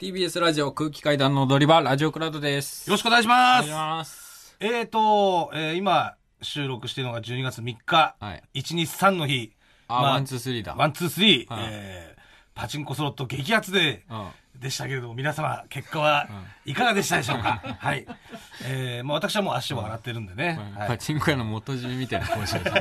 TBS ラジオ空気階段の踊り場、ラジオクラウドです。よろしくお願いしおます。ます。えーと、えー今、収録しているのが12月3日、はい。1日3の日、あ、まあ one、two、three だ。 one、two、three、はいえーパチンコスロット激アツで、うん。でしたけれども、皆様、結果はいかがでしたでしょうか、はい。えー、まあ私はもう足を洗ってるんでね、はい、パチンコ屋の元締めみたいな顔してる。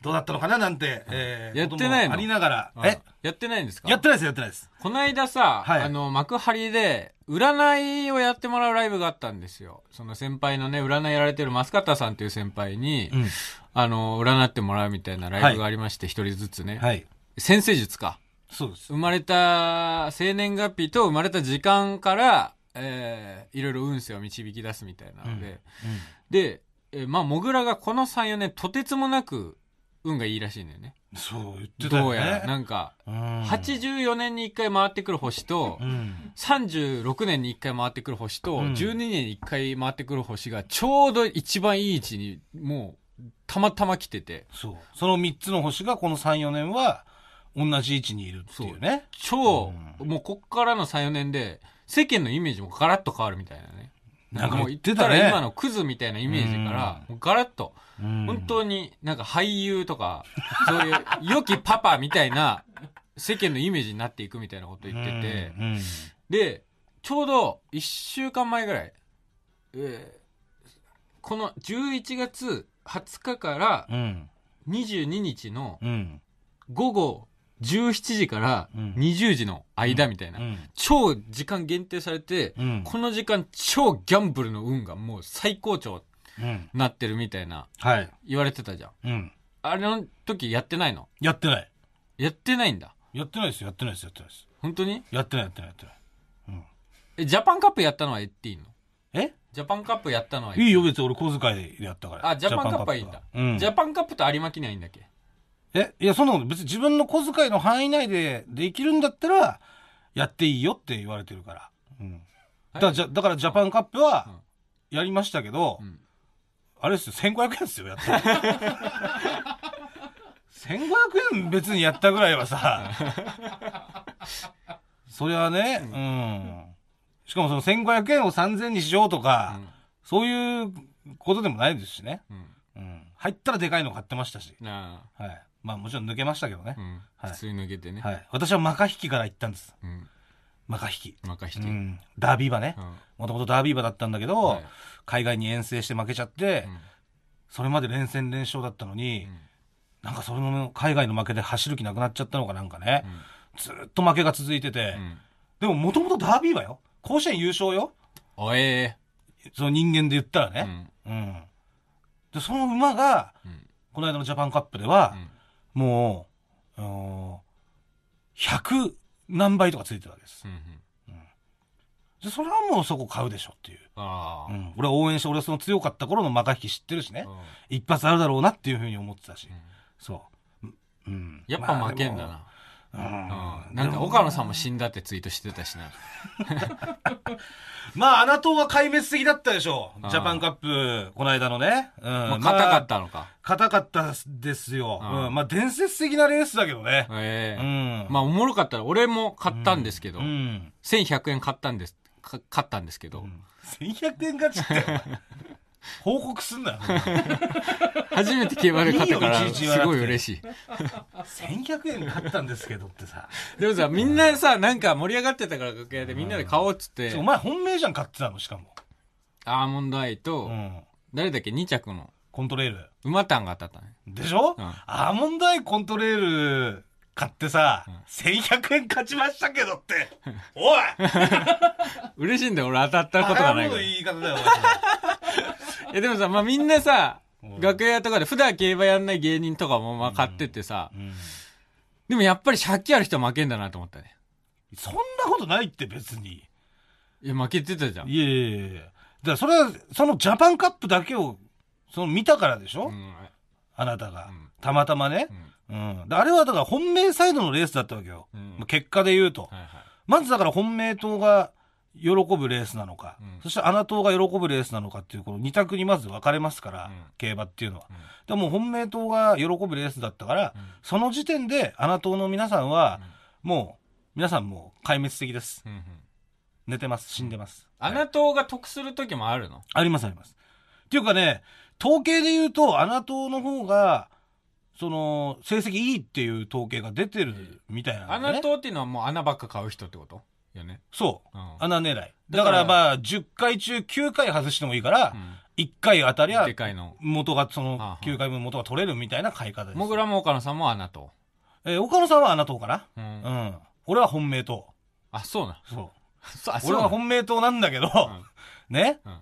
どうだったのかな？なんて、えー、やってないの？ありながら、うんえ？やってないんですか？やってないです、やってないです。この間さ、はいあの、幕張で、占いをやってもらうライブがあったんですよ。その先輩のね、占いやられてるマスカッタさんっていう先輩に、うん。あの、占ってもらうみたいなライブがありまして、一、人ずつね。はい。先生術か。そうです。生まれた生年月日と生まれた時間から、えーいろいろ運勢を導き出すみたいなので、で、えーまあ、モグラがこの3、4年とてつもなく運がいいらしいんだよね。うん。そう、言ってたよね。どうやら。なんか、うん、84年に1回回ってくる星と、うん。36年に1回回ってくる星と、うん12年に1回回ってくる星がちょうど一番いい位置にもうたまたま来てて、そう。その3つの星がこの3、4年は同じ位置にいるっていうね。超、うもうこっからの3、4年で世間のイメージもガラッと変わるみたいなね。なんかもう言ってたら今のクズみたいなイメージから、もうガラッと、うん本当になんか俳優とか、そういう 良きパパみたいな世間のイメージになっていくみたいなこと言ってて、うんで、ちょうど1週間前ぐらい、えーこの11月20日からうん。22日のうん。午後17時からうん20時の間みたいな、うん。超時間限定されて、うん。この時間超ギャンブルの運がもう最高潮うん。なってるみたいなはい。言われてたじゃん。うん。あれの時やってないの？やってない。やってないんだ。やってないですよ。やってないです。やってないです。本当に？やってない、やってない、やってない。え、ジャパンカップやったのは言っていいの？え？ジャパンカップやったのはいいよ、別に俺小遣いでやったから。あ、ジャパンカップはいいんだ。うん。ジャパンカップと有馬記念はいいんだっけ？え、いや、そんなこと別に自分の小遣いの範囲内でできるんだったら、やっていいよって言われてるから。うん。だから、じゃだからジャパンカップは、やりましたけど、うんあれですよ、1500円ですよ、やったの。1500円別にやったぐらいはさ、それはね、うん。しかもその1500円を3000にしようとか、そういうことでもないですしね。うん。入ったらでかいの買ってましたし。なはい。まあもちろん抜けましたけどねあ、う。ん。はい普通に抜けてね。はい。私はマカ引きから行ったんです。うん。マカ引き。任して。ううん。ん。ダービー馬ね。もともとダービー馬だったんだけど、はい海外に遠征して負けちゃって、うんそれまで連戦連勝だったのに、うんなんかそれの海外の負けで走る気なくなっちゃったのかなんかね、うんずーっと負けが続いてて、うん。でももともとダービー馬よ。甲子園優勝よ。おえその人間で言ったらー。うね。ん。うん。で、その馬が、うん。この間のジャパンカップではう、んもう、あのー100何倍とかついてるわけです。うん。で、それはもうそこ買うでしょっていう。うん。俺は応援して、俺はその強かった頃のマカ引き知ってるしね。うん一発あるだろうなっていうふうに思ってたし。そう。うんうん。やっぱ負けんだな。まあ。うん。なんか岡野さんも死んだってツイートしてたしな。まあ、アナトーは壊滅的だったでしょあ。ージャパンカップ、この間のね。うん。まあ硬かったのか。硬かったですよ。うんうん。まあ、伝説的なレースだけどね。えうえ。ん。まあおもろかったら、俺も買ったんですけどう、ん。1100円買ったんです。か買ったんですけど、1100円勝ちって、報告すんなよ。初めて競馬で買ったから、すごい嬉しい。1100円買ったんですけどってさ。でもさ、みんなさ、なんか盛り上がってたから楽屋でみんなで買おうっつってお、前本命じゃん買ってたの、しかも。アーモンドアイと、うん。誰だっけ ?2 着のコントレール。馬タンが当たったね。でしょ、うんアーモンドアイコントレール買ってさ、ん1100円勝ちましたけどって。おい嬉しいんだよ、俺当たったことがないから。言い方だよ、やでもさ、まあみんなさうん、楽屋とかで普段競馬やんない芸人とかもまあ買ってってさ、お前うんでもやっぱり借金ある人は負けんだなと思ったね。そんなことないって別に。いや、負けてたじゃん。いやいやいやだからそれは、そのジャパンカップだけを、その見たからでしょ、うん。あなたが、うんたまたまねう。ん。うん。であれはだから本命サイドのレースだったわけよ。うんまあ結果で言うと。はいはい。まずだから本命党が喜ぶレースなのか、うんそして穴党が喜ぶレースなのかっていう、この二択にまず分かれますから、うん競馬っていうのは。うんでも本命党が喜ぶレースだったから、うんその時点で穴党の皆さんは、も皆さんもう壊滅的です。寝てます。死んでます。はい穴党が得する時もあるの？ありますあります。っていうかね、統計で言うと、穴党の方が、その、成績いいっていう統計が出てるみたいなね。穴党っていうのはもう穴ばっか買う人ってこと？よね。そう。うん穴狙い。だだかかららまあ、10回中9回外してもいいから、1回当たりゃ。元が、そのはあはあ9回分元が取れるみたいな買い方です。もぐらも岡野さんも穴党。えー岡野さんは穴党かな？う。うんん。俺は本命党。あ、そうな。そう。俺は本命党なんだけど、ね、うん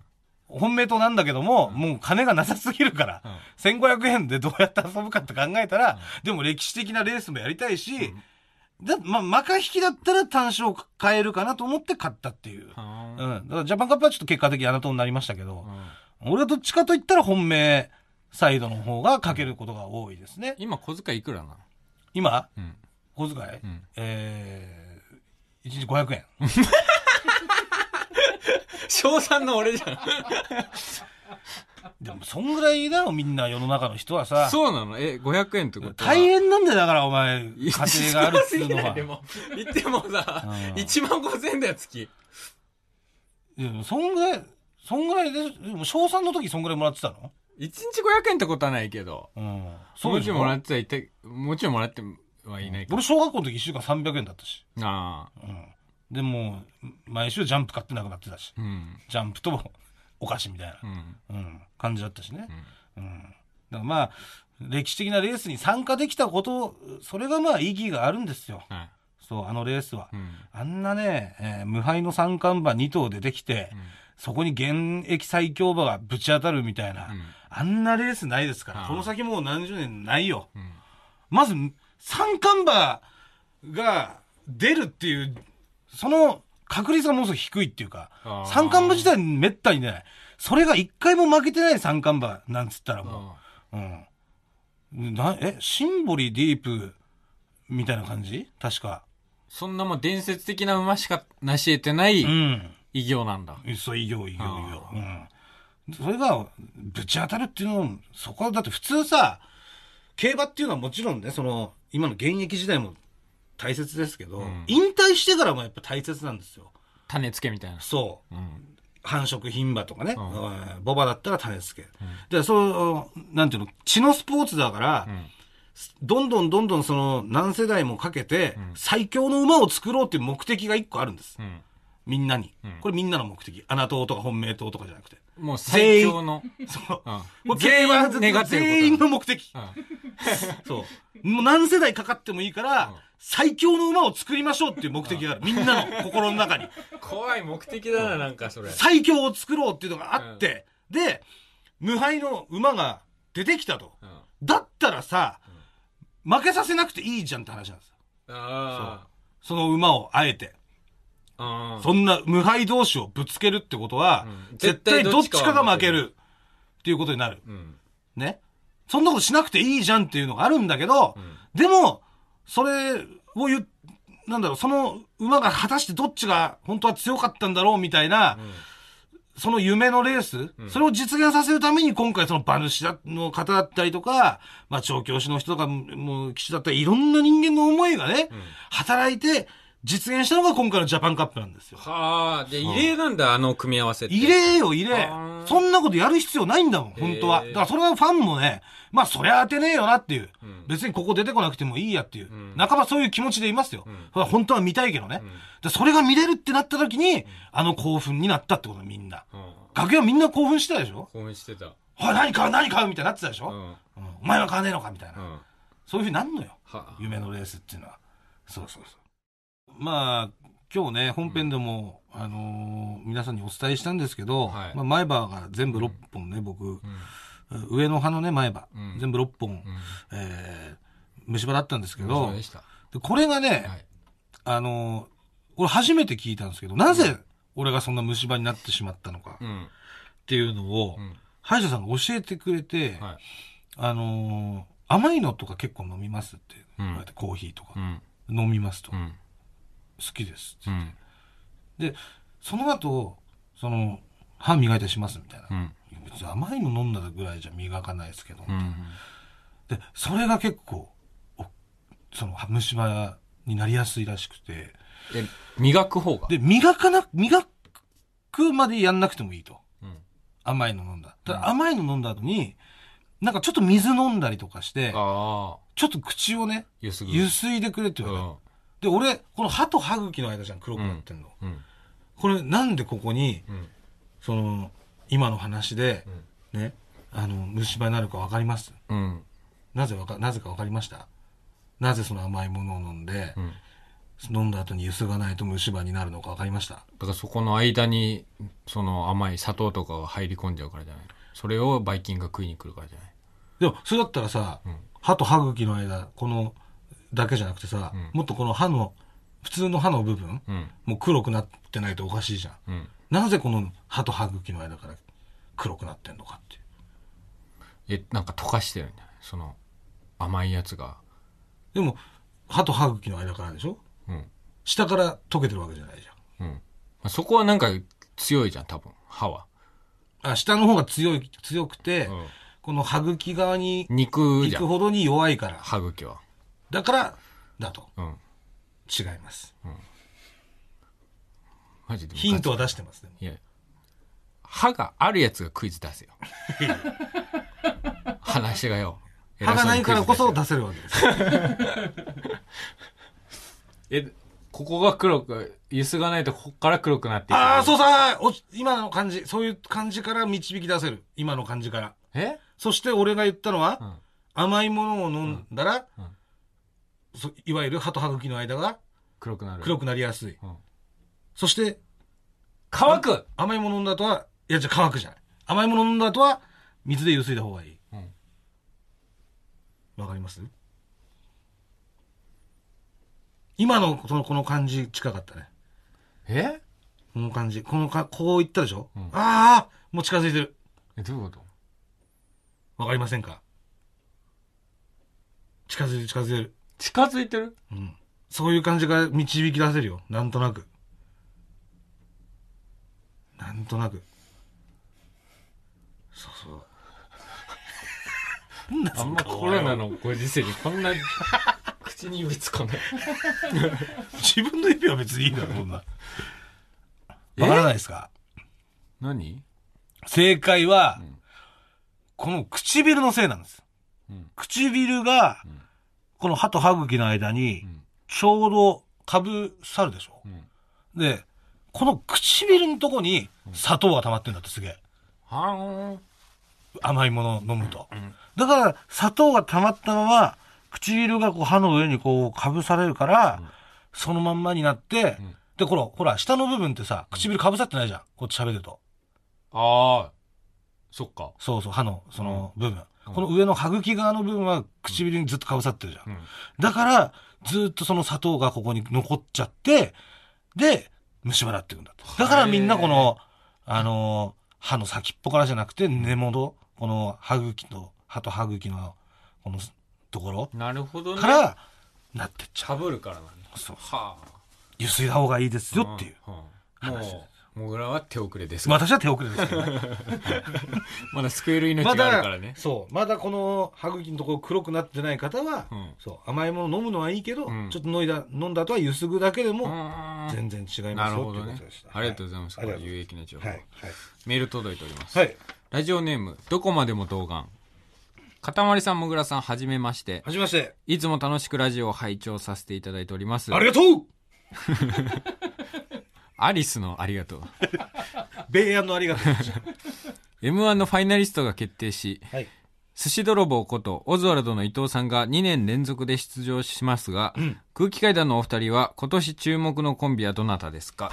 本命党なんだけども、もう金がなさすぎるから、うん1500円でどうやって遊ぶかって考えたら、うんでも歴史的なレースもやりたいし、だまあ、マカ引きだったら単勝買えるかなと思って買ったっていう。はうん。だからジャパンカップはちょっと結果的にあなたになりましたけどう、ん俺はどっちかと言ったら本命サイドの方がかけることが多いですね。今小遣いいくらなの？今、うん。小遣い、うんえー、1日500円。賞賛の俺じゃん。でも、そんぐらいだよ、みんな世の中の人はさ。そうなの？え、500円ってことは？大変なんだよ、だからお前、家庭があるっていうのは。でも、言ってもさうん、1万5千円だよ、月。いや、そんぐらい、そんぐらいで、でも小3の時そんぐらいもらってたの？1日500円ってことはないけど。うん。もでしょちろんもらってはいて、もちろんもらってはいないけど。俺小学校の時1週間300円だったし。ああ。うん。でも、毎週ジャンプ買ってなくなってたし。うん。ジャンプとお菓子みたいなう、ん。うん、感じだったしねう。んうん。だからまあ、歴史的なレースに参加できたこと、それがまあ意義があるんですよ。はい。そう、あのレースは。うん。あんなね、えー無敗の三冠馬2頭でできて、そこに現役最強馬がぶち当たるみたいな、うんあんなレースないですから、この先もう何十年ないよ。うん。まず、三冠馬が出るっていう、その確率がものすごい低いっていうか三冠馬自体めったに出ない。それが一回も負けてない三冠馬なんつったらもう、うん。なえ、シンボリディープみたいな感じ？確か。そんなもう伝説的な馬しか成し得てないうん。偉業なんだ。そう、異業、異業、異あ業。うん。それが、ぶち当たるっていうのも、そこは、だって普通さ、競馬っていうのはもちろんね、その、今の現役時代も大切ですけど、うん引退してからもやっぱ大切なんですよ。種付けみたいな。そう。うん。繁殖牝馬とかね、うんうんボバだったら種付け。で、そう、なんていうの、血のスポーツだから、うん。どんどんどんどんその何世代もかけて、うん最強の馬を作ろうっていう目的が一個あるんです。うん。みんなに。うんこれみんなの目的。穴党とか本命党とかじゃなくて。もう最強の。そう。うんもう全員全員の目的。うんそう。もう何世代かかってもいいから、うん最強の馬を作りましょうっていう目的がある。みんなの心の中に。怖い目的だな、なんかそれ。最強を作ろうっていうのがあって、で、無敗の馬が出てきたと。うん。だったらさ、負けさせなくていいじゃんって話なんですよ。あその馬をあえて。あ。そんな無敗同士をぶつけるってことは、うん絶対どっちかが負けるっていうことになる。うん。ね。そんなことしなくていいじゃんっていうのがあるんだけど、うんでも、それを言う、なんだろう、その馬が果たしてどっちが本当は強かったんだろうみたいな、その夢のレース、うん。それを実現させるために今回その馬主だの方だったりとか、まあ調教師の人とか、もう騎手だったり、いろんな人間の思いがね、うん。働いて実現したのが今回のジャパンカップなんですよ。はあ、で、異例なんだ、あの組み合わせって。異例よ、異例。そんなことやる必要ないんだもん、本当は。だからそれはファンもね、まあそりゃ当てねえよなっていう。うん別にここ出てこなくてもいいやっていう。ん半ばそういう気持ちでいますよ。うんそれは本当は見たいけどね。うんでそれが見れるってなった時に、あの興奮になったってことみんな。うん。楽屋みんな興奮してたでしょ？興奮してた。はい、何買う何買うみたいになってたでしょ、うん。うんお前は買わねえのか？みたいな。うん。そういうふうになんのよ。はあ。夢のレースっていうのは。そうそうそう。まあ、今日ね、本編でも、あのー皆さんにお伝えしたんですけど、はいまあ、前歯が全部6本ね、僕、うん。上の歯のね、前歯、うん全部6本、うん。えー虫歯だったんですけそどこれがね、はい。あのー俺初めて聞いたんですけど、なぜ俺がそんな虫歯になってしまったのかっうん。ていうのを、うん。歯医者さんが教えてくれて、はい。あのー甘いのとか結構飲みますって言われて、コーヒーとかう、ん。飲みますと、好うん。きですってうん。で、その後、その、歯磨いたりしますみたいな。うん。別に甘いの飲んだぐらいじゃ磨かないですけど。うん。で、それが結構、おその、虫歯になりやすいらしくて。え、磨く方が？で、磨かな、磨くまでやんなくてもいいと。うん。甘いの飲んだ。たうんだ甘いの飲んだ後に、なんかちょっと水飲んだりとかして。ちょっと口をね、ゆすいでくれってう言われた。ん。で、俺、この歯と歯茎の間じゃん、黒くなってんの。うん。これ、なんでここに、うん。その、今の話で、ね、あの、虫歯になるかわかります？うん。なぜわか、なぜかわかりました？なぜその甘いものを飲んで、うん。飲んだ後にゆすがないと虫歯になるのかわかりました？だからそこの間に、その甘い砂糖とかが入り込んじゃうからじゃない？のそれをバイキンが食いに来るからじゃない？でも、それだったらさ、うん歯と歯茎の間、この、だけじゃなくてさ、うんもっとこの歯の、普通の歯の部分、うん。もう黒くなってないとおかしいじゃん。うん。なぜこの歯と歯茎の間から黒くなってんのかっていう。え、なんか溶かしてるんじゃない？その、甘いやつが。でも、歯と歯茎の間からでしょ？うん。下から溶けてるわけじゃないじうん。まあそこはなんか強いじゃん、多分。歯は。あ、下の方が強い、強くて、うん。この歯茎側に肉じゃん。行くほどに弱いから。歯茎は。だから、だと。うん。違います。マジで。ヒントは出してますね。いや、歯があるやつがクイズ出せよ。話がよ。歯がないからこそ偉出せるわけです え、ここが黒く、ゆすがないとここから黒くなっていく。ああ、そうさ、お今の感じ、そういう感じから導き出せる。今の感じから。え？そして俺が言ったのは、うん。甘いものを飲んだら、うんうんそいわゆる歯と歯茎の間が黒くなる。黒くなりやすい。うんそして、乾く甘いもの飲んだ後は、いや、じゃあ乾くじゃない。甘いもの飲んだ後は、水でゆすいだ方がいい。うん。わかります？今のこのこの感じ近かったね。え？この感じ。このか、こう言ったでしょ、うんああもう近づいてる。え、どういうこと？わかりませんか？近づいてる近づいてる。近づいてる？うん。そういう感じが導き出せるよ。なんとなく。なんとなく。そうそう。あんまコロナのご時世にこんな 口に指突っ込んで。自分の指は別にいいだろ、そんな。え？わからないですか？何？正解は、んこの唇のせいなんです。うん。唇がん、この歯と歯茎の間にん、ちょうどかぶさるでしょ？うん。で、この唇のとこに砂糖が溜まってんだってすげえ。はーん。甘いものを飲むと。んだから、砂糖が溜まったまま、唇がこう歯の上にこうかぶされるから、そのまんまになって、んで、この、ほら、下の部分ってさ、唇かぶさってないじゃん。こっち喋ると。ああ。そっか。そうそう、歯の、その部分。うんこの上の歯茎側の部分は唇にずっとかぶさってるじゃん。うん。だから、ずっとその砂糖がここに残っちゃって、で、虫歯になっていくんだと。だからみんなこの、あのー歯の先っぽからじゃなくて根元、この歯茎と、歯と歯茎の、このところなるほどね。から、なってっちゃかぶるからなんだ。う。そう。はあ。ゆすいだ方がいいですよっていう。うん。うん話ですもう、もぐらは手遅れですが。私は手遅れですけどね。まだ救える命まがあるからね。そう。まだこの歯茎のところ黒くなってない方は、うんそう。甘いもの飲むのはいいけど、うんちょっと飲んだ、飲んだ後はゆすぐだけでも、うん全然違いなますよるほどねっていうことでした。。ありがとうございます。これはいありがとう有益な情報。はい。はい。メール届いております。はい。ラジオネーム、どこまでも童顔。かたまりさん、もぐらさん、はじめまして。はじめまして。いつも楽しくラジオを拝聴させていただいております。ありがとう アリスのありがとう。米安のありがとう。M1 のファイナリストが決定し、はい。寿司泥棒ことオズワルドの伊藤さんが2年連続で出場しますが、ん空気階段のお二人は今年注目のコンビはどなたですか？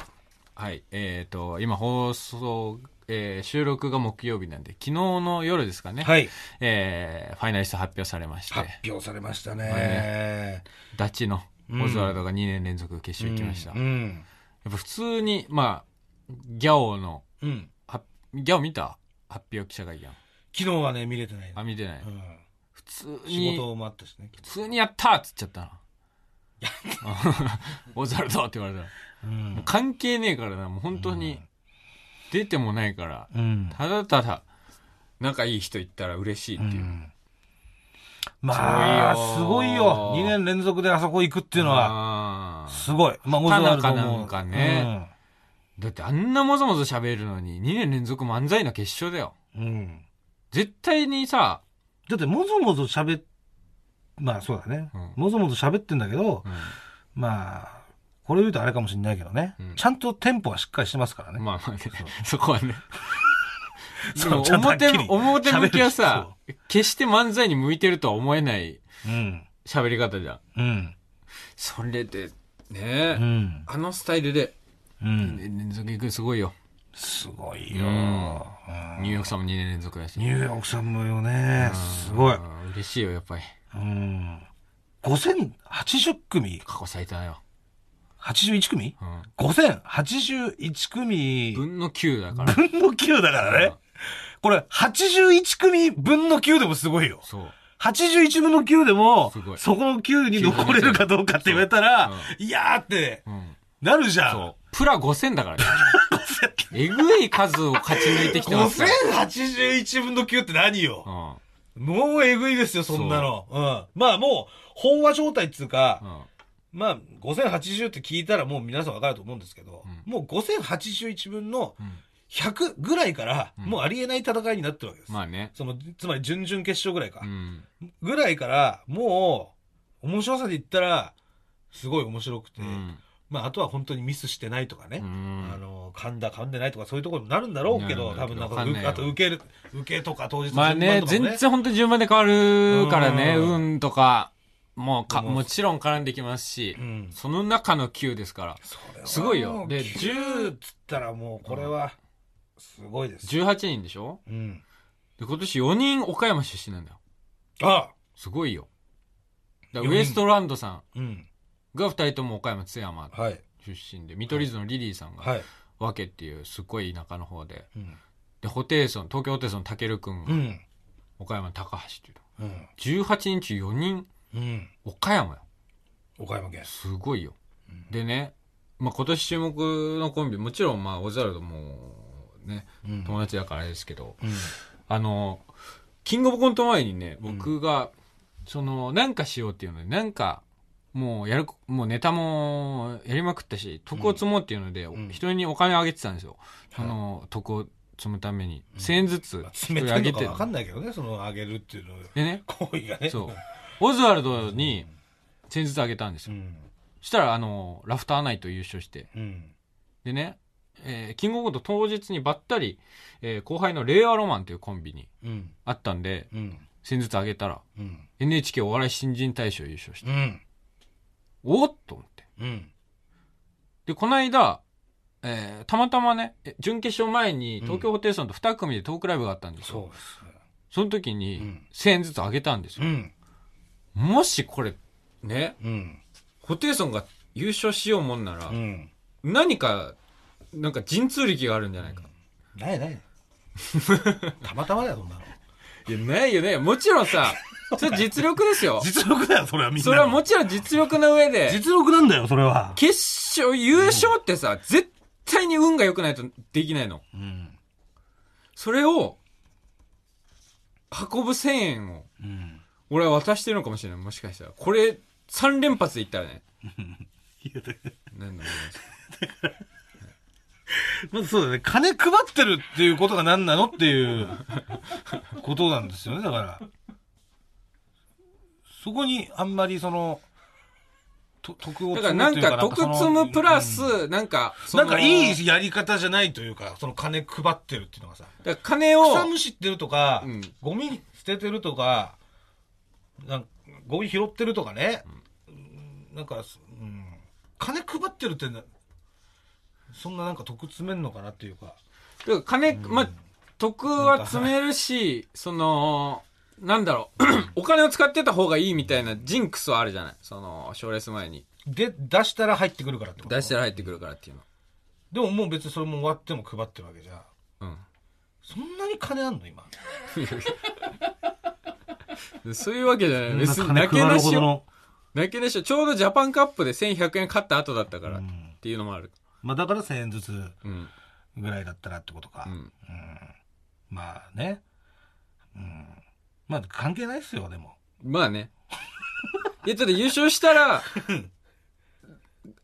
はい。えっ、と、今放送、えー収録が木曜日なんで、昨日の夜ですかね。はい。えーファイナリスト発表されまして、発表されましたこね。ダチのオズワルドが2年連続決勝行きました。うやっん。ぱ普通に、まあ、ギャオの、うん。はギャオ見た？発表記者会見。昨日はね、見れてないあ、見てない。うん。普通仕に、事もあったしね。普通にやったーっつっちゃったな。オズワルドって言われたら。うんもう関係ねえからな、もう本当に、出てもないから、うん。ただただ、仲いい人いったら嬉しいっていう。うんまあ、すすごいよごいよ。2年連続であそこ行くっていうのは、はすごい。まあ、オズワルドも。田中なんかねだってあんなもぞもぞ喋るのに2年連続漫才の決勝だよ。うん。うん。絶対にさ、だって、もぞもぞ喋っ、まあ、そうだね。うんもぞもぞ喋ってんだけど、うんまあ、これ言うとあれかもしれないけどね。うんちゃんとテンポはしっかりしてますからね。まあまあね、そこはね。で もそう表り、表向きはさ決して漫才に向いてるとは思えないうん。喋り方じゃん。うん。それで、うねん。あのスタイルで、うん。連続行くすごいよ。すごいよ。うんうんニューヨークさんも2年連続だし。ニューヨークさんもよね。すごい。うん嬉しいよ、やっぱり。うん。5080組過去最多だよ。81組？うん。?5081 組分の9だから。分の9だからね。これ、81組分の9でもすごいよ。そう。81分の9でもすごい、そこの9に残れるかどうかって言われたらそう、いやーってうん。なるじゃん。そう。プラ5000だからね。えぐい数を勝ち抜いてきてますから。5081分の9って何よ？うん。もうえぐいですよ、そんなの。うん。まあもう、飽和状態っつうか、うん。まあ、5080って聞いたらもう皆さんわかると思うんですけど、うもう5081分のうん100ぐらいから、うんもうありえない戦いになってるわけです。まあね。その、つまり準々決勝ぐらいか。うん。ぐらいから、もう、面白さで言ったら、すごい面白くて、うん。まあ、あとは本当にミスしてないとかね、うんあの、噛んだ噛んでないとかそういうところになるんだろうけど、多分なんか、あと受ける、受けとか当日のまあね、順番とかも全然本当に順番で変わるからね、うん運とか、もうか、もちろん絡んできますしう、ん。その中の9ですから。すごいよでで、10っつったらもうこれは、すごいです。18人でしょ？うん。で、今年4人岡山出身なんだよ。あすごいよ。だウエストランドさんうん。が2人とも岡山津山はい。出身で、見取り図のリリーさんがはい。わけっていうすっごい田舎の方で。うん。で、ホテイソン、東京ホテイソンたけるくんがうん。岡山の高橋っていうの。うん。18人中4人うん。岡山よ。岡山県。すごいよ。でね、まあ、今年注目のコンビ、もちろん、まあ、オズワルドも、ね、うん友達だからあれですけど、うん。あの、キングオブコント前にね、僕が、その、なんかしようっていうので、なんか、もうやる、もうネタもやりまくったし、徳を積もうっていうので、ん人にお金あげてたんですよ。はいあの、徳を積むために。1000円ずつ一冷人あげてたいのかわかんないけどね、その、あげるっていうの、でね、行為がね。そう。オズワルドに1000円ずつあげたんですよ。うん。そしたら、あの、ラフターナイト優勝して、うん。でね、えーキングオブコント当日にばったり、えー後輩の令和ロマンというコンビにうん。会ったんで、うん。先日あげたら、うん。NHK お笑い新人大賞優勝して、うん。おっと思って。うん。で、この間、えーたまたまね、え準決勝前にうん東京ホテイソンと2組でトークライブがあったんですよ。その時うにん1000円ずつあげたんですよ。うん。もしこれ、ね、うん。ホテイソンが優勝しようもんなら、うん。何か、なんか神通力があるんじゃないか。ないない。たまたまだよ、そんなの。いや、ないよね。もちろんさ、それ実力ですよ。実力だよ、それはみんなの。それはもちろん実力の上で、実力なんだよ、それは。決勝、優勝ってさ、絶対に運が良くないとできないの。うん。それを、運ぶ1000円を、うん。俺は渡してるのかもしれない。もしかしたら。これ、3連発でいったらね。いやだなんだろ まずそうだね。金配ってるっていうことが何なのっていうことなんですよね、だから。そこにあんまりその、と得をうだからなんか、得積むプラス、うんなんか、なんかいいやり方じゃないというか、その金配ってるっていうのがさ。だから金を、草むしってるとか、うんゴミ捨ててるとか、なんゴミ拾ってるとかね、なんか、うん、金配ってるってなそんななんか得詰めんのかなっていうか。だから金、まあ、得は積めるし、その、なんだろう、お金を使ってた方がいいみたいなジンクスはあるじゃない？その、賞レース前に。で、出したら入ってくるからってこと？出したら入ってくるからっていうの。でももう別にそれも終わっても配ってるわけじゃん。うん。そんなに金あんの？今。そういうわけじゃない。別に金泣けなし。泣けなしよ。ちょうどジャパンカップで1100円勝った後だったからっうんていうのもある。まあだから1000円ずつうん。ぐらいだったらってことか。うん。うんまあね。うん。まあ関係ないっすよ、でも。まあね。いや、だって優勝したら、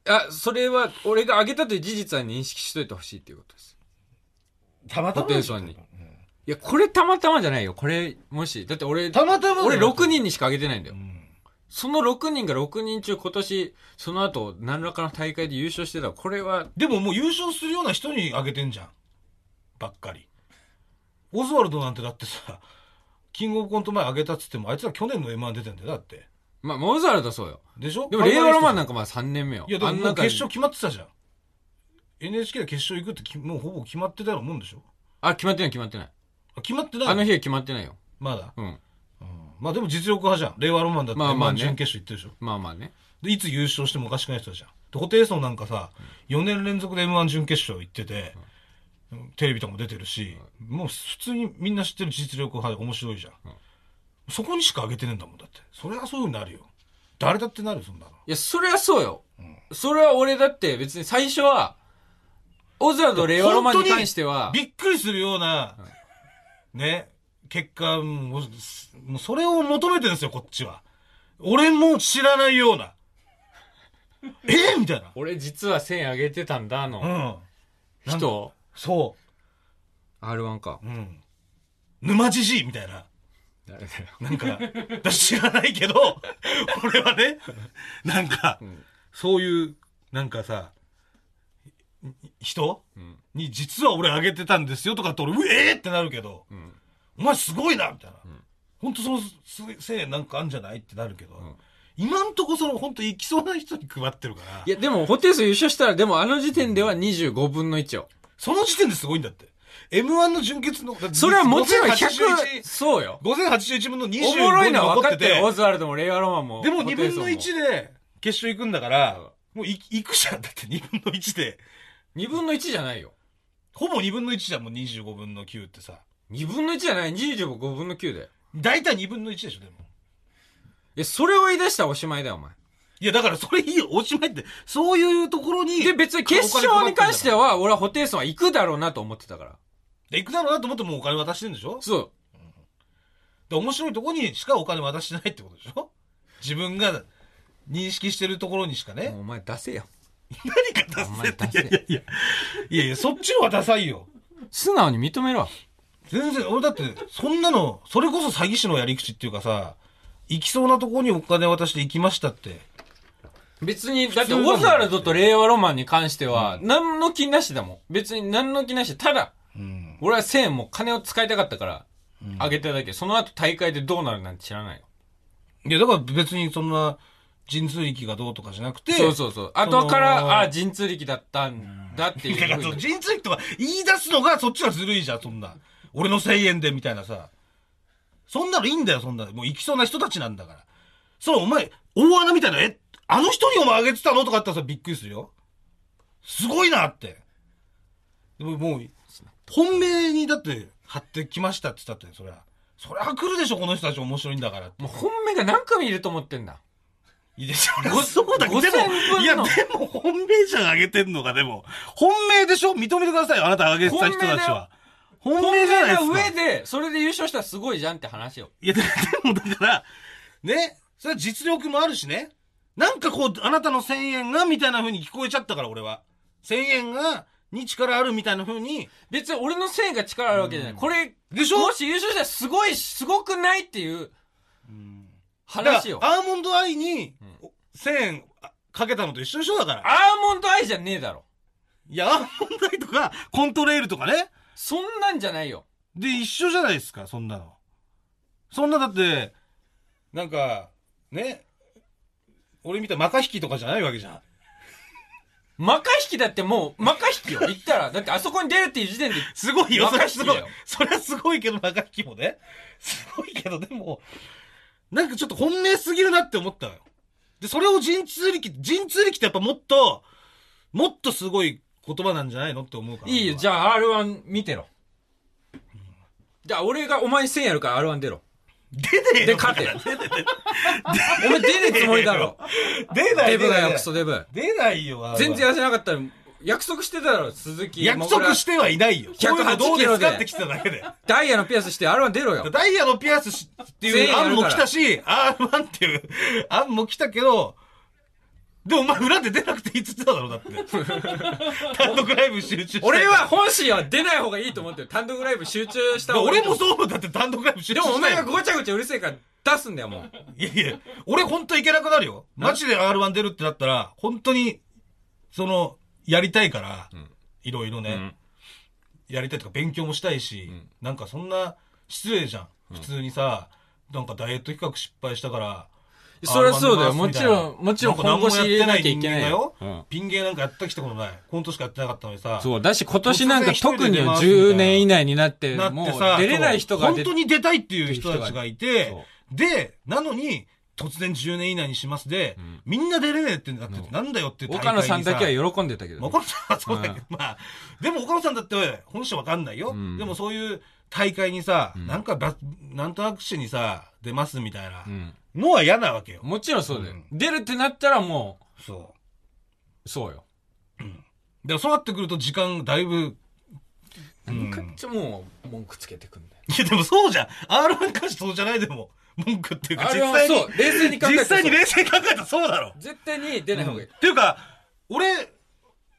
あ、それは、俺が上げたという事実は認識しといてほしいっていうことです。たまたまホテイソンにいや、これたまたまじゃないよ。これ、もし、だって俺、たまたま俺6人にしか上げてないんだよ。うんその6人が6人中今年、その後、何らかの大会で優勝してたら、これは、でももう優勝するような人にあげてんじゃん。ばっかり。オズワルドなんてだってさ、キングオブコント前あげたっつっても、あいつは去年の M1 出てんだよ、だって。まあ、モーザルドそうよ。でしょ？でも、令和ロマンなんか。かまあ3年目よ。いや、でももう決勝決まってたじゃん。NHK で決勝行くってきもうほぼ決まってたようなもんでしょ？あ、決まってない決まってない。あ決まってないあの日は決まってないよ。まだ？うん。まあでも実力派じゃん。令和ロマンだってまあまあね M1 準決勝行ってるでしょ。まあまあね。で、いつ優勝してもおかしくない人だじゃん。で、ホテイソンなんかさ、4年連続で M1 準決勝行ってて、テレビとかも出てるし、もう普通にみんな知ってる実力派で面白いじゃん。そこにしか上げてねえんだもん、だって。それはそういう風になるよ。誰だってなるよ、そんなの。いや、それはそうよ。それは俺だって別に最初は、オズワルド令和ロマンに関しては、びっくりするような、ね、結果、もう、もうそれを求めてるんですよ、こっちは。俺も知らないような。え？みたいな。俺実は1000上げてたんだ、うのん。人、そ R1 か。う。うん。沼じじいみたいな。誰だよ。なんか、私知らないけど、俺はね、なんか、んそういう、なんかさ、人？うん。に実は俺あげてたんですよとかって俺、うえーってなるけど、うん。お前すごいなみたいな。ん本当そのすせいなんかあんじゃない？ってなるけど、ん今んとこその本当行きそうな人に配ってるから、いや、でも、ホテイソン優勝したら、でもあの時点では25分の1よ。その時点ですごいんだって。M1 の準決の、それはもちろん100 5081、そうよ。5081分の25おもろいのは分かってる。オズワルドも令和ロマンも。でも2分のホテイソンも1で決勝行くんだから、もうい行くじゃん。だって2分の1で。2分の1じゃないよ。ほぼ2分の1じゃん、もう25分の9ってさ。2分の1じゃない？25分の9だよ。大体2分の1でしょ、でも。いや、それを言い出したらおしまいだよ、お前。いや、だからそれいいよ、おしまいって。そういうところに。で、別に決勝に関しては。は、俺はホテイソンは行くだろうなと思ってたから。で行くだろうなと思ってもうお金渡してるんでしょ？そう。で、面白いところにしかお金渡してないってことでしょ？自分が認識してるところにしかね。お前出せよ。何か出せ出せいやいやいや。いやいや、そっちの方がダサいよ。素直に認めろ。全然、俺だって、そんなの、それこそ詐欺師のやり口っていうかさ、行きそうなところにお金渡して行きましたって。別に、だって、オズワルドと令和ロマンに関しては、何の気なしだもん。別に何の気なし。ただ、うん。俺は1000円も金を使いたかったから、あげただけ。その後大会でどうなるなんて知らないよ。いや、だから別にそんな、神通力がどうとかじゃなくて。そうそうそう。後から、あ、神通力だったんだっていう。神通力とか言い出すのがそっちはずるいじゃん、そんな。俺の1000円でみたいなさ。そんなのいいんだよ、そんなの。もう行きそうな人たちなんだから。そう、お前、大穴みたいな、え、あの人にお前あげてたのとかあったらさ、びっくりするよ。すごいなって。でももう、本命にだって貼ってきましたって言ったって、そりゃ。そりゃ来るでしょ、この人たち面白いんだからって。もう本命が何組いると思ってんだ。いいでしょ。ごそうだけど、で5000分も、のいや、でも、本命じゃんあげてんのが、でも、本命でしょ？認めてくださいよ、あなたあげてた人たちは。本本命命じゃないですのか。上で、それで優勝したらすごいじゃんって話よ。いや、ででも、だから、ね、それは実力もあるしね。なんかこう、あなたの1000円が、みたいな風に聞こえちゃったから、俺は。1000円が、に力あるみたいな風に、別に俺の1000円が力あるわけじゃない。これ、でしょ？もし優勝したらすごい、すごくないっていう話よ。アーモンドアイに、1000円かけたのと一緒でしょだから。アーモンドアイじゃねえだろ。いや、アーモンドアイとか、コントレールとかね。そんなんじゃないよ。で、一緒じゃないですか、そんなの。そんなだって、なんか、ね、俺みたいなマカ引きとかじゃないわけじゃん。マカ引きだってもう、マカ引きよ。言ったら。だってあそこに出るっていう時点で、すごいよ、そマれはすごいカ引きだよ。それはすごいけど、マカ引きもね。すごいけど、でも、なんかちょっと本命すぎるなって思ったよ。で、それを神通力、神通力ってやっぱもっと、もっとすごい言葉なんじゃないのって思うから。いいよ、じゃあ R1 見てろ。じゃあ俺がお前1000やるから R1 出ろ。出ねえで、よ。勝て。お前 出ねえつもりだろ。出ない。デブがよ、クソデブ。出ないよ、全然痩せなかったら、約束してただろ、鈴木。約束してはいないよ。こういうのどうです108かって来ただけで。ダイヤのピアスして R1 出ろよ。ダイヤのピアスしっていう案も来たし、R1 っていう案も来たけど、でもお前裏で出なくていいっつってただろ、だって。単独ライブ集中して。俺は本心は出ない方がいいと思ってる。単独ライブ集中した方がいい俺もそうだって単独ライブ集中でもお前がごちゃごちゃうるせえから出すんだよ、もう。いやいや、俺本当いけなくなるよ。マジで R1 出るってなったら、本当に、その、やりたいから、いろいろね、うんやりたいとか勉強もしたいし、んなんかそんな失礼じゃん。普通にさ、なんかダイエット企画失敗したから、そりゃそうだよ。R1 もちろん、もちろん本腰入れなきゃいけないよ。うんピン芸なんかやったきたことない。コントしかやってなかったのにさ。そう。だし今年なんか特にで出ますみたいな10年以内になって、もう出れない人が本当に出たいっていう人たちがいてそ、で、なのに、突然10年以内にしますで、んみんな出れねえってなってんなんだよって岡野さんだけは喜んでたけどね、岡野さんはそうだけど、まあ、でも岡野さんだって本性わかんないよ。うんでもそういう大会にさ、んなんかば、なんとなくしにさ、出ますみたいなうん。のは嫌なわけよ。もちろんそうだよ。うん出るってなったらも、そうそうよ。う。でもそうなってくると時間だいぶ、うんかっちゃもう文句つけてくんだよ。いやでもそうじゃん。R1 歌手そうじゃないでも。文句っていうか、あれは実際に。そう、冷静に考えて実際に冷静に考えたらそうだろ。絶対に出ない方がいい。っていうか、俺、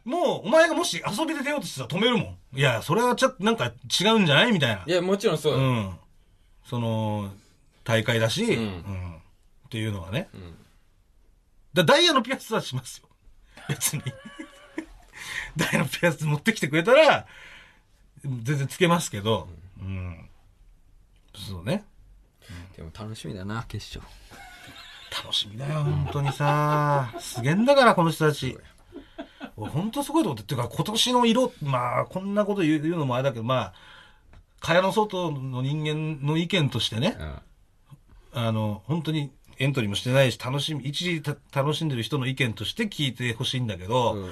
もう、お前がもし遊びで出ようとしてたら止めるもん。いや、それはちょっとなんか違うんじゃないみたいな。いや、もちろんそうよ。うん。その、大会だし、んうんっていうのはね。んだダイヤのピアスはしますよ。別に。ダイヤのピアス持ってきてくれたら、全然つけますけど、うん。そうね。でも楽しみだな、決勝。楽しみだよ、本当にさ。すげえんだから、この人たち。俺、本当すごいと思って。っていうか、今年の色、まあ、こんなこと言うのもあれだけど、まあ、蚊帳の外の人間の意見としてね、うん。あの、本当にエントリーもしてないし、楽しみ、一時た楽しんでる人の意見として聞いてほしいんだけど、うん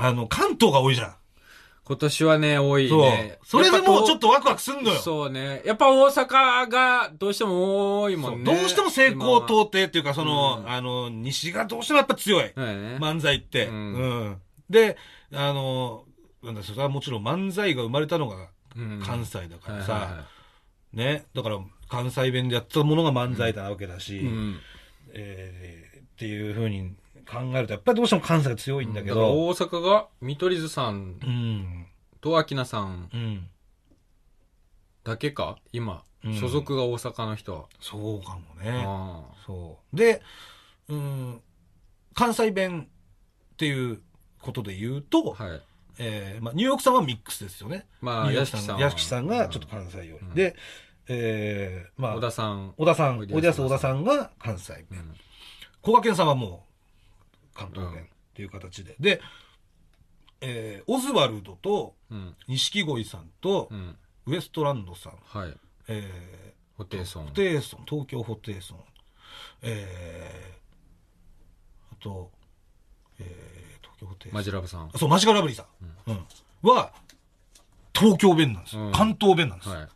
あの、関東が多いじゃん。今年はね、多いそう。ね。それでもうちょっととワクワクすんのよ。そうね。やっぱ大阪がどうしても多いもんね。どうしても成功と到底っていうか、その、うんあの、西がどうしてもやっぱ強い。そうやね。漫才って。ううんん。で、あの、なんだそれはもちろん漫才が生まれたのがうん関西だからはいはいはさ、ね。だから関西弁でやったものが漫才なわけだし、いうん。えーっていうふうに考えると、やっぱりどうしても関西が強いんだけど、大阪が見取り図さんうん。と明菜さんうん。だけか？今、うん所属が大阪の人は。そうかもね。あそう。で、うん、関西弁っていうことで言うと、あはい。えーまあ、ニューヨークさんはミックスですよね。まあ、屋敷さん屋敷さんがちょっと関西寄り。うんで、えーまあ、小田さん。小田さん、おおいでやす小田さんが関西弁。うん小賀健さんはもう関東うん弁っていう形で。で、えーオズワルドとうん。錦鯉さんとうん。ウエストランドさん、はい。えホテイソンー、ホ。テイソン、東京ホテイソン、えー、あと、えー、マ。ジラブさん。そう、マジカルラブリーさん、うんは、東京弁なんです関東弁なんですよ。はい。はい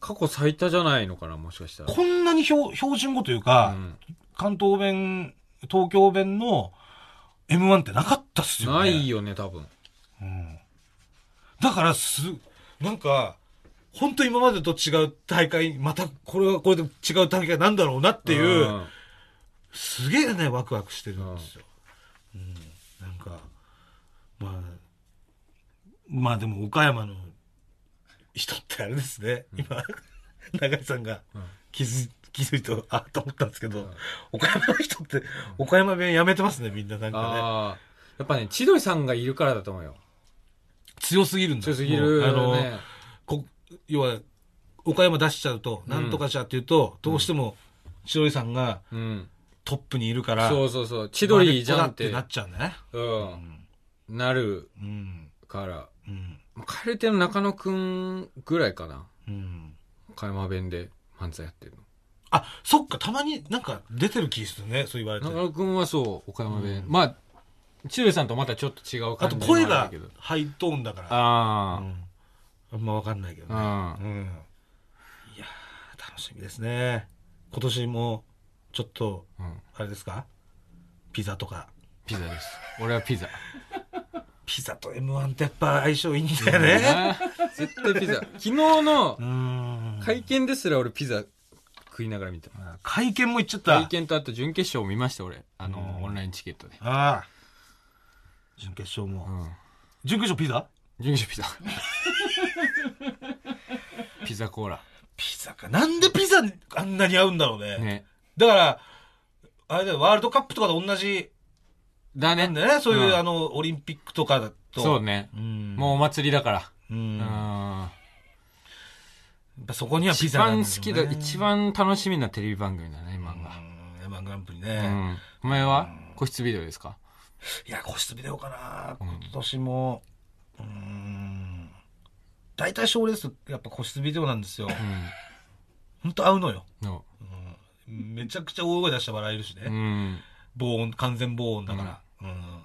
過去最多じゃないのかな、もしかしたら。こんなに標標準語というか、うん関東弁、東京弁の M1 ってなかったっすよね。ないよね、多分。うんだからす、なんか、本当今までと違う大会、またこれはこれで違う大会なんだろうなっていう、んすげえね、ワクワクしてるんですよ。うん、なんか、まあ、まあでも岡山の人ってあれですね、今、永井さんがうん気づ気づいて、あと思ったんですけど、うん岡山の人って、岡山弁やめてますね、みんななんかね。ああ。やっぱね、千鳥さんがいるからだと思うよ。強すぎるんだ強すぎるあの、ね。こ要は、岡山出しちゃうと、うんなんとかじゃっていうと、どうしても、千鳥さんがうん。トップにいるから、そうそうそう。千鳥じゃんってってなっちゃうんだね。う。うんなるん。から。うん。まあ蛙亭の中野くんぐらいかな。うん。岡山弁で漫才やってるの。あ、そっか、たまになんか出てる気するね、そう言われて。中野くんはそう、岡山弁。まあ、千鳥さんとまたちょっと違うあ感じと声がハイトーンだから。あうんあんまわかんないけどね。あ。うん。いやー楽しみですね。今年も、ちょっと、うん。うん。あれですか？ピザとか。ピザです。俺はピザ。ピザと M1 ってやっぱ相性いいんだよね。絶対ピザ。昨日の。会見ですら俺ピザ食いながら見た。会見も行っちゃった。会見とあと準決勝を見ました俺。あの、オンラインチケットで。ああ。準決勝も。うん。準決勝ピザ？準決勝ピザ。ピザコーラ。ピザか。なんでピザあんなに合うんだろうね。ね。だから、あれだよ、ワールドカップとかと同じ、だね。なんだよね、そういう、うんあの、オリンピックとかだと。そうね。うん。もうお祭りだから。う。うんやん。っぱそこにはピ一ザなん番好きだ、一番楽しみなテレビ番組だね、今が。うん。M1 グランプリうね。ん。お前は？個室ビデオですか？いや、個室ビデオかな。うん今年も、うーん。大体賞レース、やっぱ個室ビデオなんですよ。うほんと合うのよ。ん。の。うんめちゃくちゃ大声出して笑えるしね。うん。防音、完全防音だから。うん。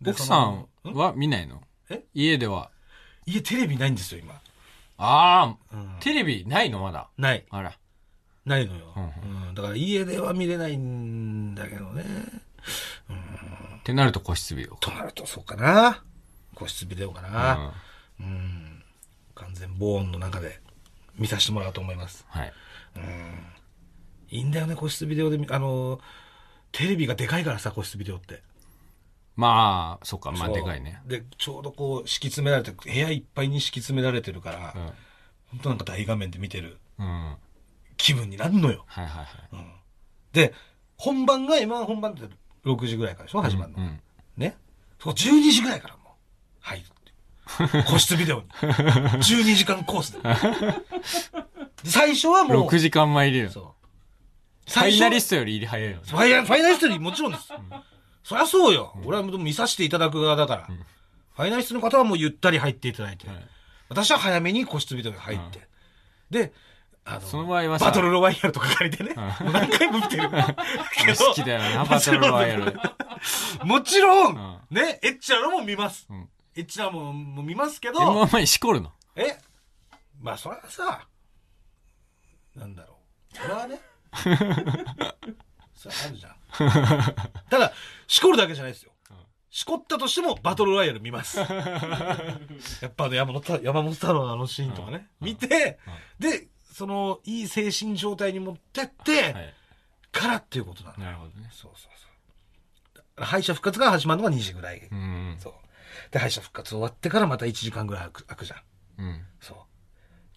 で奥さんは見ないの？え？家では？家テレビないんですよ、今。ああ、うんテレビないの？まだ。ない。あら。ないのよ、ううんだから家では見れないんだけどね。ってなると個室ビデオか。となるとそうかな。個室ビデオかうんな。うん。完全防音の中で見させてもらおうと思います。はい。いいんだよね、個室ビデオで見、あの、テレビがでかいからさ、個室ビデオって。まあ、そっか、まあでかいね。で、ちょうどこう、敷き詰められてる、部屋いっぱいに敷き詰められてるから、うん。本当なんか大画面で見てるうん。はい気分になるのよ。はいはい。で、本番が、今本番って6時ぐらいからでしょ始まるの。うん。ね。そこ12時ぐらいからもう、入る。個室ビデオに。12時間コースで。で最初はもう、6時間前入れる。そう。ファイナリスストより入り早いよね。ト。ファイナファイナリストにもちろんです。そりゃそうよ。俺はもう見させていただく側だから。ファイナリストの方はもうゆったり入っていただいて。はい私は早めに個室ビデオに入って。で、あの、その場合はさバトルロワイヤルとか借りてね。もう何回も見てる。けど好きだよな、バトルロワイヤル。もちろん、うんね、エッチなのも見ます。うん。エッチなのもも見ますけど、M1 前にしこるの？え？まあ、それはさ、なんだろう。それはね。それはあるじゃん。ただ、しこるだけじゃないですよ。しこったとしてもバトルロワイヤル見ます。やっぱあの山本太山本太郎のあのシーンとかね、見て、で、その、いい精神状態に持ってって、はい。からっていうことなんだ。なるほどね。そうそうそう。敗者復活が始まるのが2時ぐらい。うん。そう。で、敗者復活終わってからまた1時間ぐらい空く空くじゃん。うん。そう。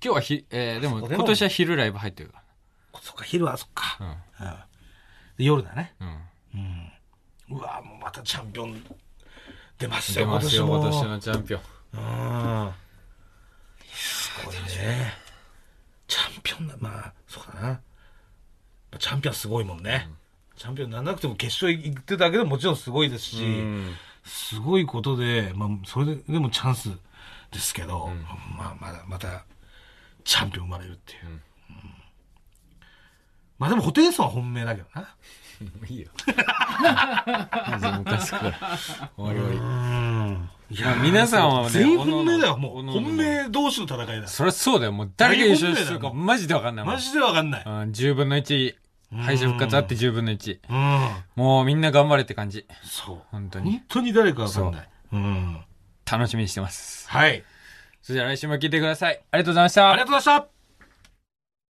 今日はひ、えー、でもでも今年は昼ライブ入ってるかそっか、昼はそっか。ら。うん。で、夜だね。うん。うん。うわもうまたチャンピオン出ますよ、出ますよ、今年今年も。のチャンピオン。うん。すごいね。チャンピオンだ、まあ、そうだな。チャンピオンすごいもんね。チャンピオンにならなくても決勝行ってただけでももちろんすごいですし、うん。すごいことで、まあ、それででもチャンスですけど、んまあ、まだ、また、チャンピオン生まれるっていう。まあでも、ホテイソンは本命だけどな。もういいよ。マジでムカつくから。おいおい。うん。いまあ皆さんはね全員本命だよ、もう。おのおの本命同士の戦いだ。そりゃそうだよ。もう誰が優勝するか大本命だよマジでわかんないもん。マジでわかんない。うん、10分の1。敗者復活あって10分の1。うん。もうみんな頑張れって感じ。そう。本当に本当に誰かわかんない。うん。楽しみにしてます。はい。それじゃあ来週も聞いてください。ありがとうございました。ありがとうございました